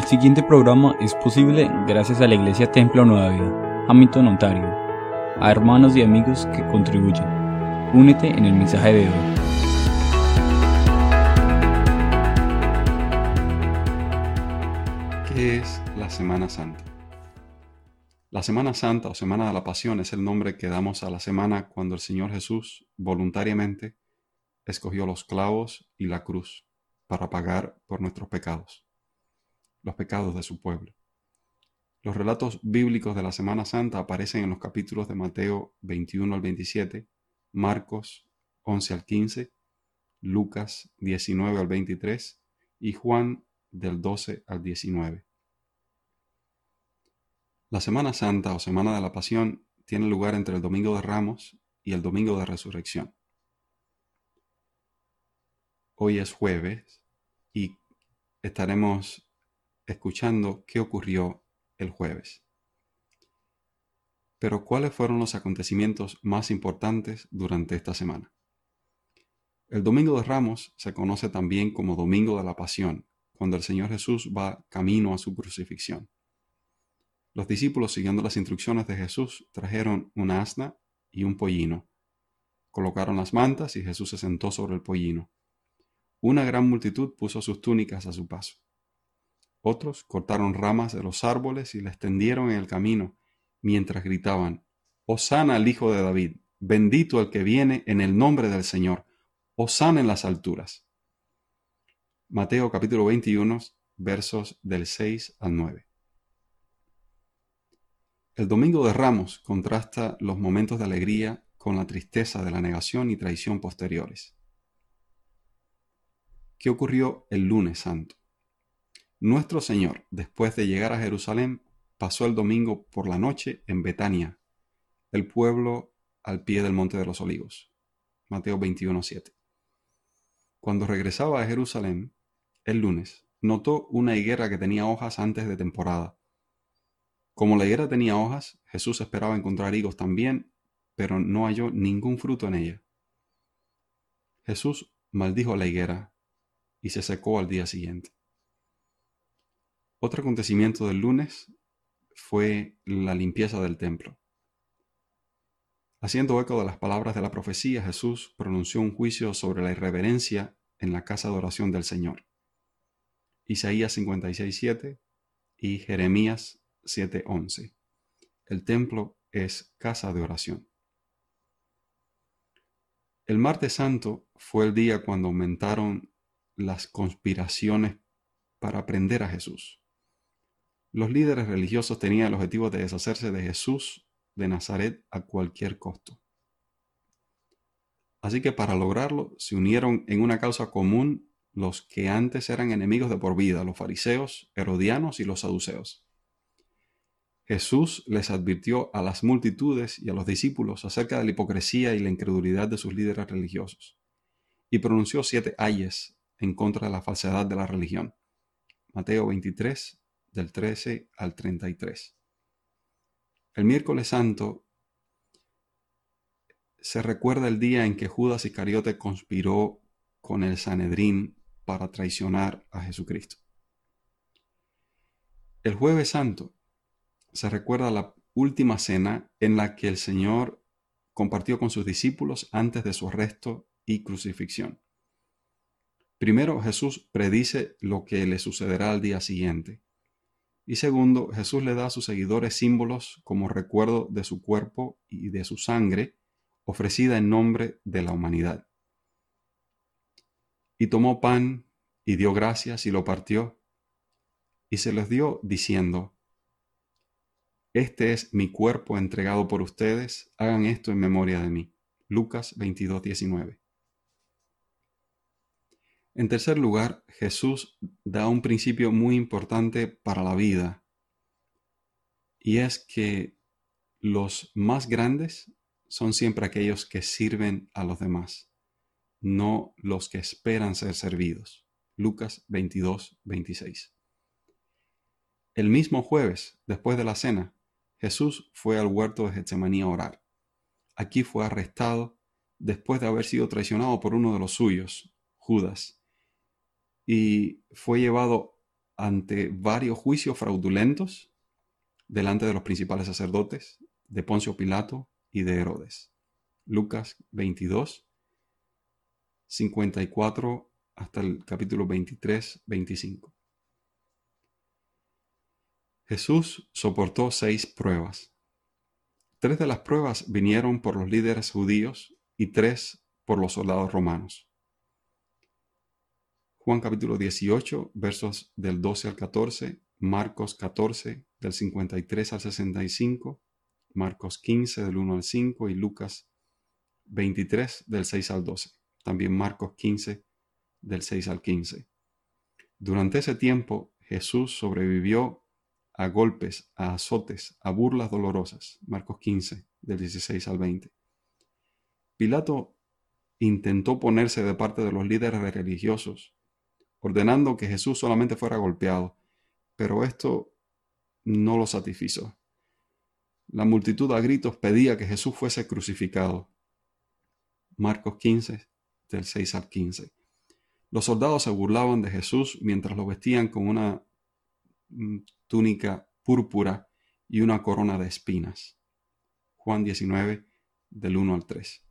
El siguiente programa es posible gracias a la Iglesia Templo Nueva Vida, Hamilton, Ontario, a hermanos y amigos que contribuyen. Únete en el mensaje de hoy. ¿Qué es la Semana Santa? La Semana Santa o Semana de la Pasión es el nombre que damos a la semana cuando el Señor Jesús voluntariamente escogió los clavos y la cruz para pagar por nuestros pecados los pecados de su pueblo. Los relatos bíblicos de la Semana Santa aparecen en los capítulos de Mateo 21 al 27, Marcos 11 al 15, Lucas 19 al 23 y Juan del 12 al 19. La Semana Santa o Semana de la Pasión tiene lugar entre el Domingo de Ramos y el Domingo de Resurrección. Hoy es jueves y estaremos escuchando qué ocurrió el jueves. Pero ¿cuáles fueron los acontecimientos más importantes durante esta semana? El Domingo de Ramos se conoce también como Domingo de la Pasión, cuando el Señor Jesús va camino a su crucifixión. Los discípulos, siguiendo las instrucciones de Jesús, trajeron un asna y un pollino. Colocaron las mantas y Jesús se sentó sobre el pollino. Una gran multitud puso sus túnicas a su paso. Otros cortaron ramas de los árboles y las tendieron en el camino, mientras gritaban, Hosana al Hijo de David, bendito el que viene en el nombre del Señor, Hosana en las alturas. Mateo capítulo 21, versos del 6 al 9. El Domingo de Ramos contrasta los momentos de alegría con la tristeza de la negación y traición posteriores. ¿Qué ocurrió el lunes santo? Nuestro Señor, después de llegar a Jerusalén, pasó el domingo por la noche en Betania, el pueblo al pie del Monte de los Olivos. Mateo 21:7. Cuando regresaba a Jerusalén, el lunes, notó una higuera que tenía hojas antes de temporada. Como la higuera tenía hojas, Jesús esperaba encontrar higos también, pero no halló ningún fruto en ella. Jesús maldijo la higuera y se secó al día siguiente. Otro acontecimiento del lunes fue la limpieza del templo. Haciendo eco de las palabras de la profecía, Jesús pronunció un juicio sobre la irreverencia en la casa de oración del Señor. Isaías 56.7 y Jeremías 7.11. El templo es casa de oración. El martes santo fue el día cuando aumentaron las conspiraciones para prender a Jesús. Los líderes religiosos tenían el objetivo de deshacerse de Jesús de Nazaret a cualquier costo. Así que para lograrlo se unieron en una causa común los que antes eran enemigos de por vida, los fariseos, herodianos y los saduceos. Jesús les advirtió a las multitudes y a los discípulos acerca de la hipocresía y la incredulidad de sus líderes religiosos, y pronunció siete ayes en contra de la falsedad de la religión. Mateo 23, del 13 al 33. El miércoles santo se recuerda el día en que Judas Iscariote conspiró con el Sanedrín para traicionar a Jesucristo. El jueves santo se recuerda la última cena en la que el Señor compartió con sus discípulos antes de su arresto y crucifixión. Primero Jesús predice lo que le sucederá al día siguiente. Y segundo, Jesús le da a sus seguidores símbolos como recuerdo de su cuerpo y de su sangre ofrecida en nombre de la humanidad. Y tomó pan y dio gracias y lo partió y se les dio diciendo, Este es mi cuerpo entregado por ustedes, hagan esto en memoria de mí. Lucas 22, 19. En tercer lugar, Jesús da un principio muy importante para la vida, y es que los más grandes son siempre aquellos que sirven a los demás, no los que esperan ser servidos. Lucas 22, 26. El mismo jueves, después de la cena, Jesús fue al huerto de Getsemaní a orar. Aquí fue arrestado después de haber sido traicionado por uno de los suyos, Judas, y fue llevado ante varios juicios fraudulentos delante de los principales sacerdotes, de Poncio Pilato y de Herodes. Lucas 22, 54 hasta el capítulo 23, 25. Jesús soportó seis pruebas. Tres de las pruebas vinieron por los líderes judíos y tres por los soldados romanos. Juan capítulo 18, versos del 12 al 14, Marcos 14, del 53 al 65, Marcos 15, del 1 al 5 y Lucas 23, del 6 al 12. También Marcos 15, del 6 al 15. Durante ese tiempo Jesús sobrevivió a golpes, a azotes, a burlas dolorosas. Marcos 15, del 16 al 20. Pilato intentó ponerse de parte de los líderes religiosos, ordenando que Jesús solamente fuera golpeado, pero esto no lo satisfizo. La multitud a gritos pedía que Jesús fuese crucificado. Marcos 15, del 6 al 15. Los soldados se burlaban de Jesús mientras lo vestían con una mm, túnica púrpura y una corona de espinas. Juan 19, del 1 al 3.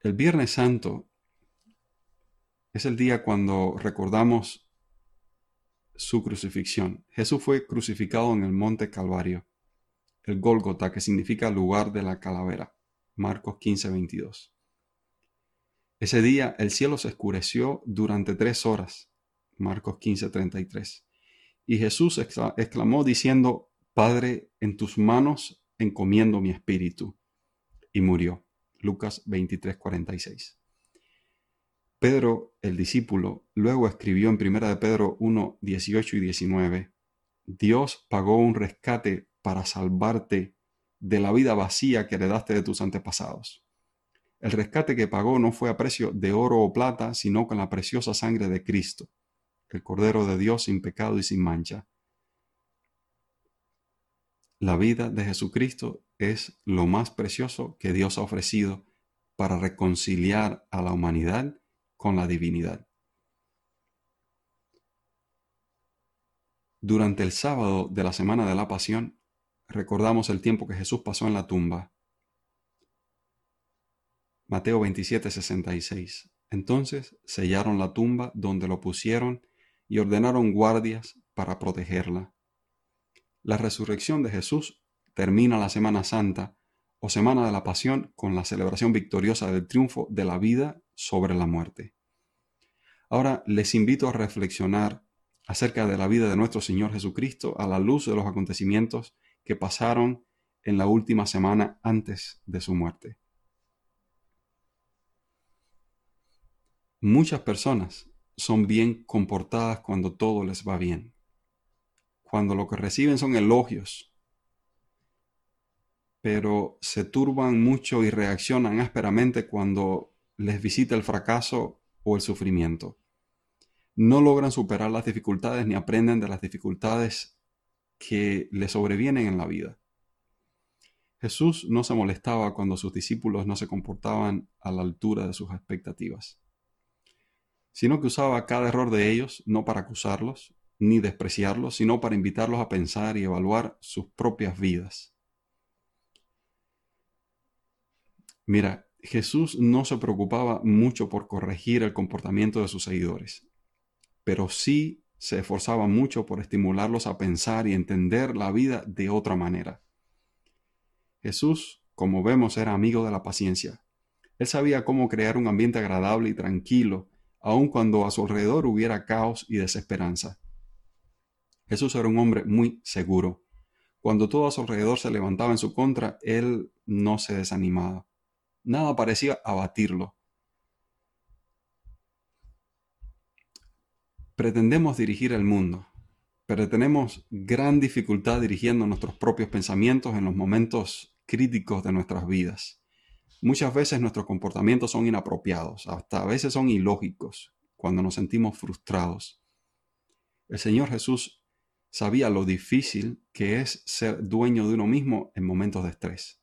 El Viernes Santo es el día cuando recordamos su crucifixión. Jesús fue crucificado en el monte Calvario, el Gólgota, que significa lugar de la calavera. Marcos 15, 22. Ese día el cielo se oscureció durante tres horas. Marcos 15, 33. Y Jesús exclamó diciendo, Padre, en tus manos encomiendo mi espíritu. Y murió. Lucas 23, 46. Pedro, el discípulo, luego escribió en 1 de Pedro 1, 18 y 19, Dios pagó un rescate para salvarte de la vida vacía que heredaste de tus antepasados. El rescate que pagó no fue a precio de oro o plata, sino con la preciosa sangre de Cristo, el Cordero de Dios sin pecado y sin mancha. La vida de Jesucristo es lo más precioso que Dios ha ofrecido para reconciliar a la humanidad con la divinidad. Durante el sábado de la semana de la pasión, recordamos el tiempo que Jesús pasó en la tumba. Mateo 27, 66. Entonces sellaron la tumba donde lo pusieron y ordenaron guardias para protegerla. La resurrección de Jesús termina la Semana Santa o Semana de la Pasión con la celebración victoriosa del triunfo de la vida sobre la muerte. Ahora les invito a reflexionar acerca de la vida de nuestro Señor Jesucristo a la luz de los acontecimientos que pasaron en la última semana antes de su muerte. Muchas personas son bien comportadas cuando todo les va bien, cuando lo que reciben son elogios, pero se turban mucho y reaccionan ásperamente cuando les visita el fracaso o el sufrimiento. No logran superar las dificultades ni aprenden de las dificultades que les sobrevienen en la vida. Jesús no se molestaba cuando sus discípulos no se comportaban a la altura de sus expectativas, sino que usaba cada error de ellos no para acusarlos ni despreciarlos, sino para invitarlos a pensar y evaluar sus propias vidas. Mira, Jesús no se preocupaba mucho por corregir el comportamiento de sus seguidores, pero sí se esforzaba mucho por estimularlos a pensar y entender la vida de otra manera. Jesús, como vemos, era amigo de la paciencia. Él sabía cómo crear un ambiente agradable y tranquilo, aun cuando a su alrededor hubiera caos y desesperanza. Jesús era un hombre muy seguro. Cuando todo a su alrededor se levantaba en su contra, él no se desanimaba. Nada parecía abatirlo. Pretendemos dirigir el mundo, pero tenemos gran dificultad dirigiendo nuestros propios pensamientos en los momentos críticos de nuestras vidas. Muchas veces nuestros comportamientos son inapropiados, hasta a veces son ilógicos, cuando nos sentimos frustrados. El Señor Jesús sabía lo difícil que es ser dueño de uno mismo en momentos de estrés.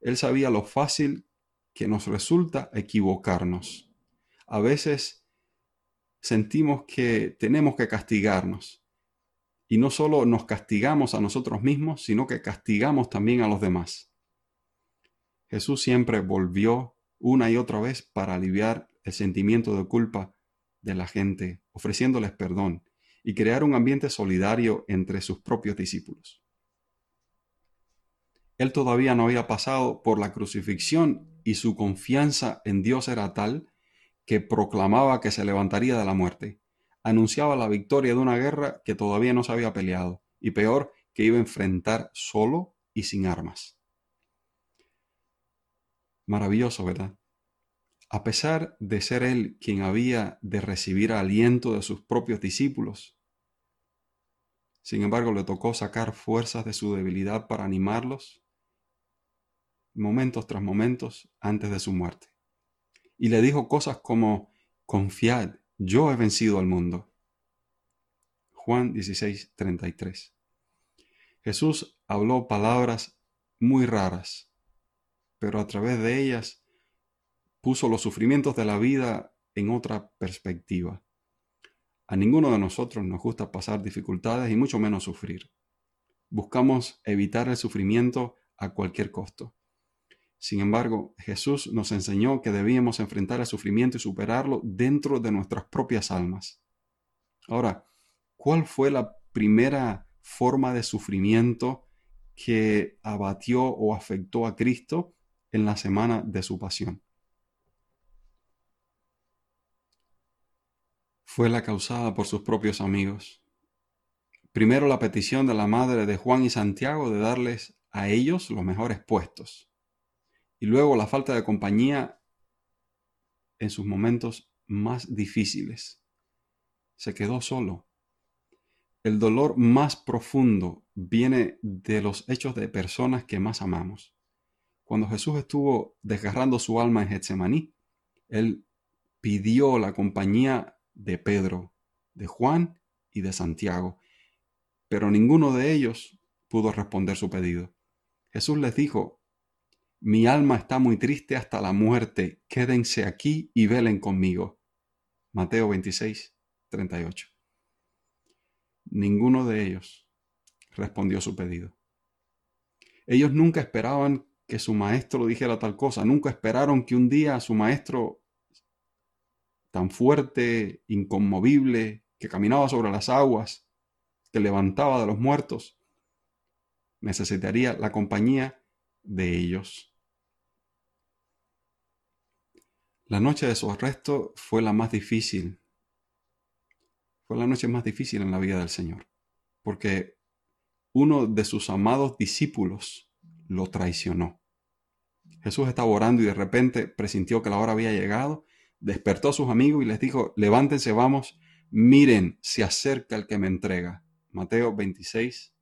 Él sabía lo fácil que nos resulta equivocarnos. A veces sentimos que tenemos que castigarnos. Y no solo nos castigamos a nosotros mismos, sino que castigamos también a los demás. Jesús siempre volvió una y otra vez para aliviar el sentimiento de culpa de la gente, ofreciéndoles perdón y crear un ambiente solidario entre sus propios discípulos. Él todavía no había pasado por la crucifixión y su confianza en Dios era tal que proclamaba que se levantaría de la muerte. Anunciaba la victoria de una guerra que todavía no se había peleado y peor, que iba a enfrentar solo y sin armas. Maravilloso, ¿verdad? A pesar de ser él quien había de recibir aliento de sus propios discípulos, sin embargo le tocó sacar fuerzas de su debilidad para animarlos momentos tras momentos antes de su muerte. Y le dijo cosas como, confiad, yo he vencido al mundo. Juan 16, 33. Jesús habló palabras muy raras, pero a través de ellas puso los sufrimientos de la vida en otra perspectiva. A ninguno de nosotros nos gusta pasar dificultades y mucho menos sufrir. Buscamos evitar el sufrimiento a cualquier costo. Sin embargo, Jesús nos enseñó que debíamos enfrentar el sufrimiento y superarlo dentro de nuestras propias almas. Ahora, ¿cuál fue la primera forma de sufrimiento que abatió o afectó a Cristo en la semana de su pasión? Fue la causada por sus propios amigos. Primero la petición de la madre de Juan y Santiago de darles a ellos los mejores puestos luego la falta de compañía en sus momentos más difíciles. Se quedó solo. El dolor más profundo viene de los hechos de personas que más amamos. Cuando Jesús estuvo desgarrando su alma en Getsemaní, él pidió la compañía de Pedro, de Juan y de Santiago, pero ninguno de ellos pudo responder su pedido. Jesús les dijo, mi alma está muy triste hasta la muerte. Quédense aquí y velen conmigo. Mateo 26, 38. Ninguno de ellos respondió su pedido. Ellos nunca esperaban que su maestro dijera tal cosa, nunca esperaron que un día su maestro, tan fuerte, inconmovible, que caminaba sobre las aguas, que levantaba de los muertos, necesitaría la compañía de ellos. La noche de su arresto fue la más difícil. Fue la noche más difícil en la vida del Señor, porque uno de sus amados discípulos lo traicionó. Jesús estaba orando y de repente presintió que la hora había llegado, despertó a sus amigos y les dijo, levántense, vamos, miren, se acerca el que me entrega. Mateo 26,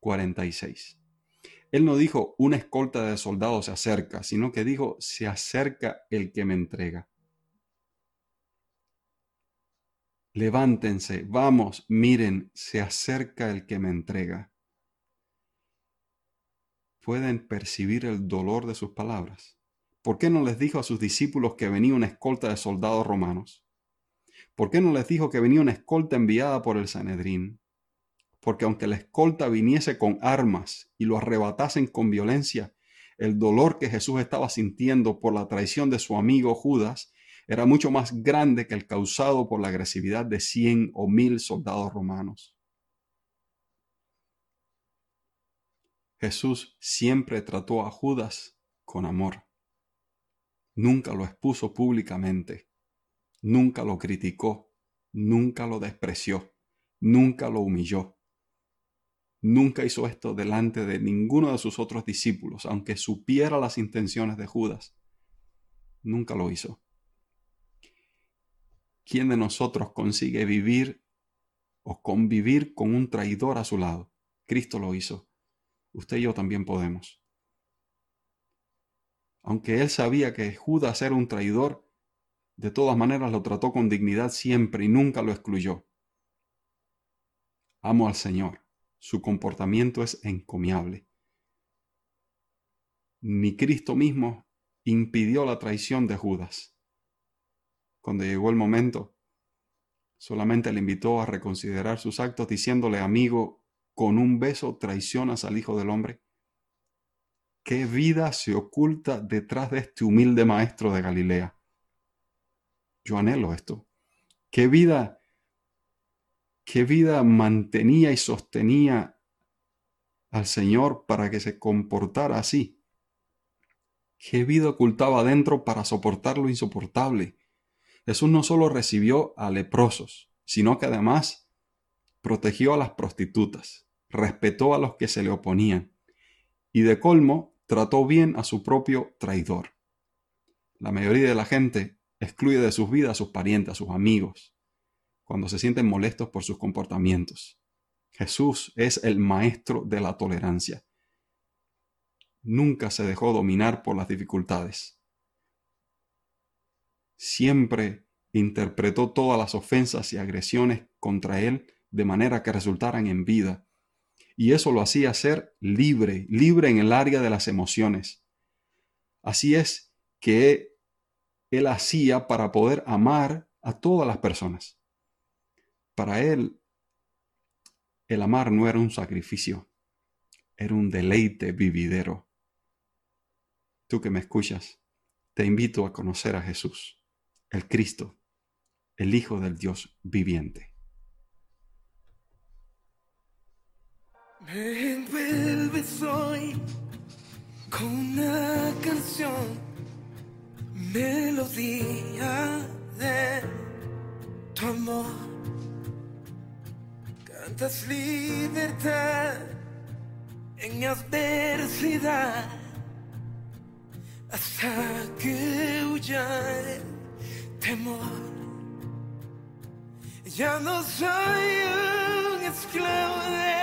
46. Él no dijo una escolta de soldados se acerca, sino que dijo se acerca el que me entrega. Levántense, vamos, miren, se acerca el que me entrega. ¿Pueden percibir el dolor de sus palabras? ¿Por qué no les dijo a sus discípulos que venía una escolta de soldados romanos? ¿Por qué no les dijo que venía una escolta enviada por el Sanedrín? Porque aunque la escolta viniese con armas y lo arrebatasen con violencia, el dolor que Jesús estaba sintiendo por la traición de su amigo Judas era mucho más grande que el causado por la agresividad de cien o mil soldados romanos. Jesús siempre trató a Judas con amor. Nunca lo expuso públicamente, nunca lo criticó, nunca lo despreció, nunca lo humilló nunca hizo esto delante de ninguno de sus otros discípulos, aunque supiera las intenciones de Judas. Nunca lo hizo. ¿Quién de nosotros consigue vivir o convivir con un traidor a su lado? Cristo lo hizo. Usted y yo también podemos. Aunque él sabía que Judas era un traidor, de todas maneras lo trató con dignidad siempre y nunca lo excluyó. Amo al Señor su comportamiento es encomiable. Ni Cristo mismo impidió la traición de Judas. Cuando llegó el momento, Solamente le invitó a reconsiderar sus actos diciéndole, amigo, con un beso traicionas al Hijo del Hombre. ¿Qué vida se oculta detrás de este humilde maestro de Galilea? Yo anhelo esto. ¿Qué vida, qué vida mantenía y sostenía al Señor para que se comportara así? ¿Qué vida ocultaba dentro para soportar lo insoportable? Jesús no solo recibió a leprosos, sino que además protegió a las prostitutas, respetó a los que se le oponían y de colmo trató bien a su propio traidor. La mayoría de la gente excluye de sus vidas a sus parientes, a sus amigos, cuando se sienten molestos por sus comportamientos. Jesús es el maestro de la tolerancia. Nunca se dejó dominar por las dificultades siempre interpretó todas las ofensas y agresiones contra él de manera que resultaran en vida. Y eso lo hacía ser libre, libre en el área de las emociones. Así es que él hacía para poder amar a todas las personas. Para él, el amar no era un sacrificio, era un deleite vividero. Tú que me escuchas, te invito a conocer a Jesús el Cristo, el Hijo del Dios viviente. Me envuelves hoy con una canción, melodía de tu amor. Cantas libertad en adversidad hasta que huya temor. Ya no soy un esclavo de